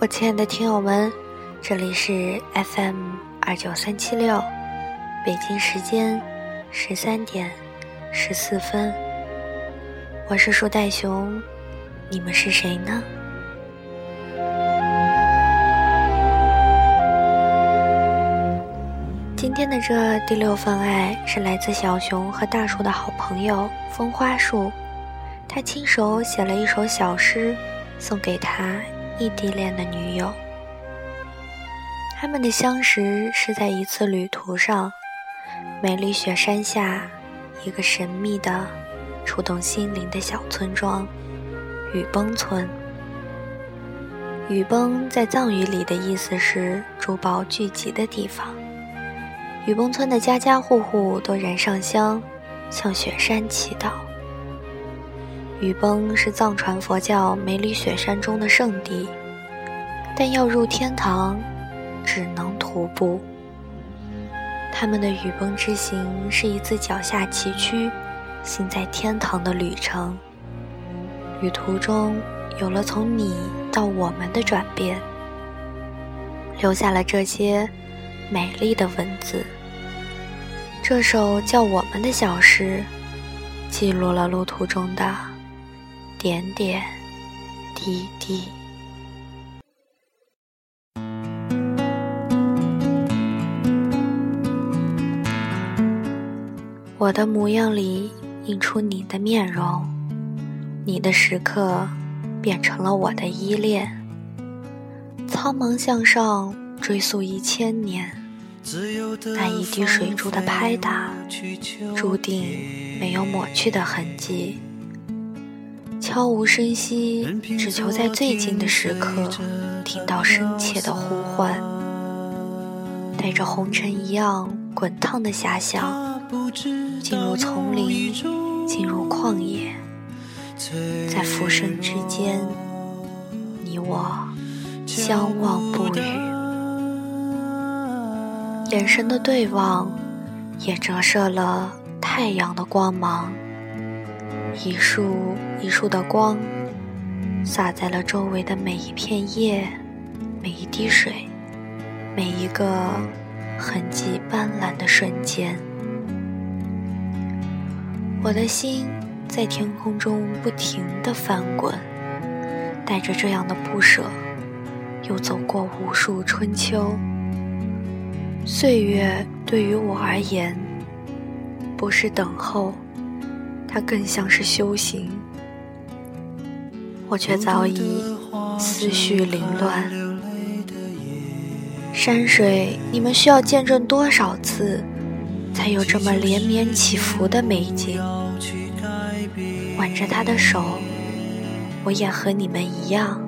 我亲爱的听友们，这里是 FM 二九三七六，北京时间十三点十四分。我是树袋熊，你们是谁呢？今天的这第六份爱是来自小熊和大树的好朋友风花树，他亲手写了一首小诗，送给他异地恋的女友。他们的相识是在一次旅途上，美丽雪山下，一个神秘的、触动心灵的小村庄——雨崩村。雨崩在藏语里的意思是珠宝聚集的地方。雨崩村的家家户户都燃上香，向雪山祈祷。雨崩是藏传佛教梅里雪山中的圣地，但要入天堂，只能徒步。他们的雨崩之行是一次脚下崎岖、行在天堂的旅程。旅途中有了从你到我们的转变，留下了这些。美丽的文字，这首叫我们的小诗，记录了路途中的点点滴滴。我的模样里映出你的面容，你的时刻变成了我的依恋，苍茫向上，追溯一千年。那一滴水珠的拍打，注定没有抹去的痕迹。悄无声息，只求在最近的时刻听到深切的呼唤。带着红尘一样滚烫的遐想，进入丛林，进入旷野，在浮生之间，你我相望不语。眼神的对望，也折射了太阳的光芒。一束一束的光，洒在了周围的每一片叶、每一滴水、每一个痕迹斑斓的瞬间。我的心在天空中不停地翻滚，带着这样的不舍，又走过无数春秋。岁月对于我而言，不是等候，它更像是修行。我却早已思绪凌乱。山水，你们需要见证多少次，才有这么连绵起伏的美景？挽着他的手，我也和你们一样，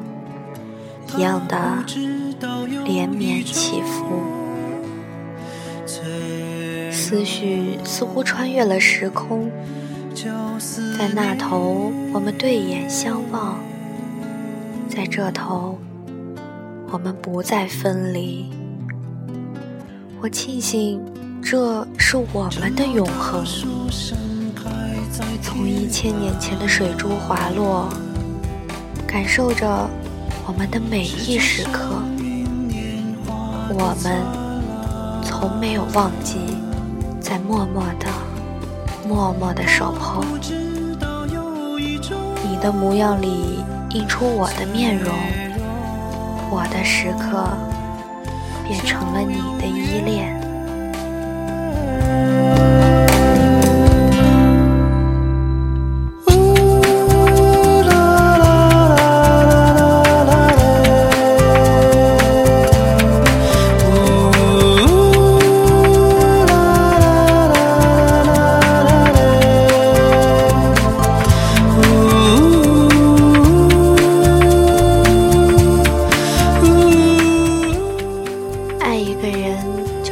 一样的连绵起伏。思绪似乎穿越了时空，在那头我们对眼相望，在这头我们不再分离。我庆幸这是我们的永恒。从一千年前的水珠滑落，感受着我们的每一时刻，我们从没有忘记。在默默的、默默的守候，你的模样里映出我的面容，我的时刻变成了你的依恋。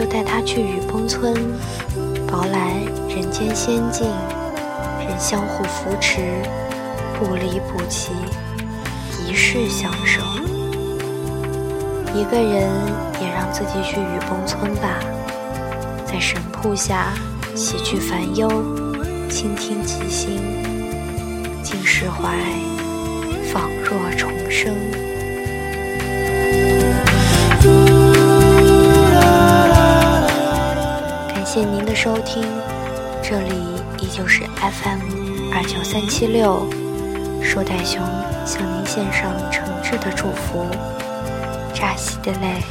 就带他去雨崩村，饱览人间仙境，人相互扶持，不离不弃，一世相守。一个人也让自己去雨崩村吧，在神瀑下洗去烦忧，倾听吉星，尽释怀，仿若重生。的收听，这里依旧是 FM 二九三七六，树袋熊向您献上诚挚的祝福，扎西的泪。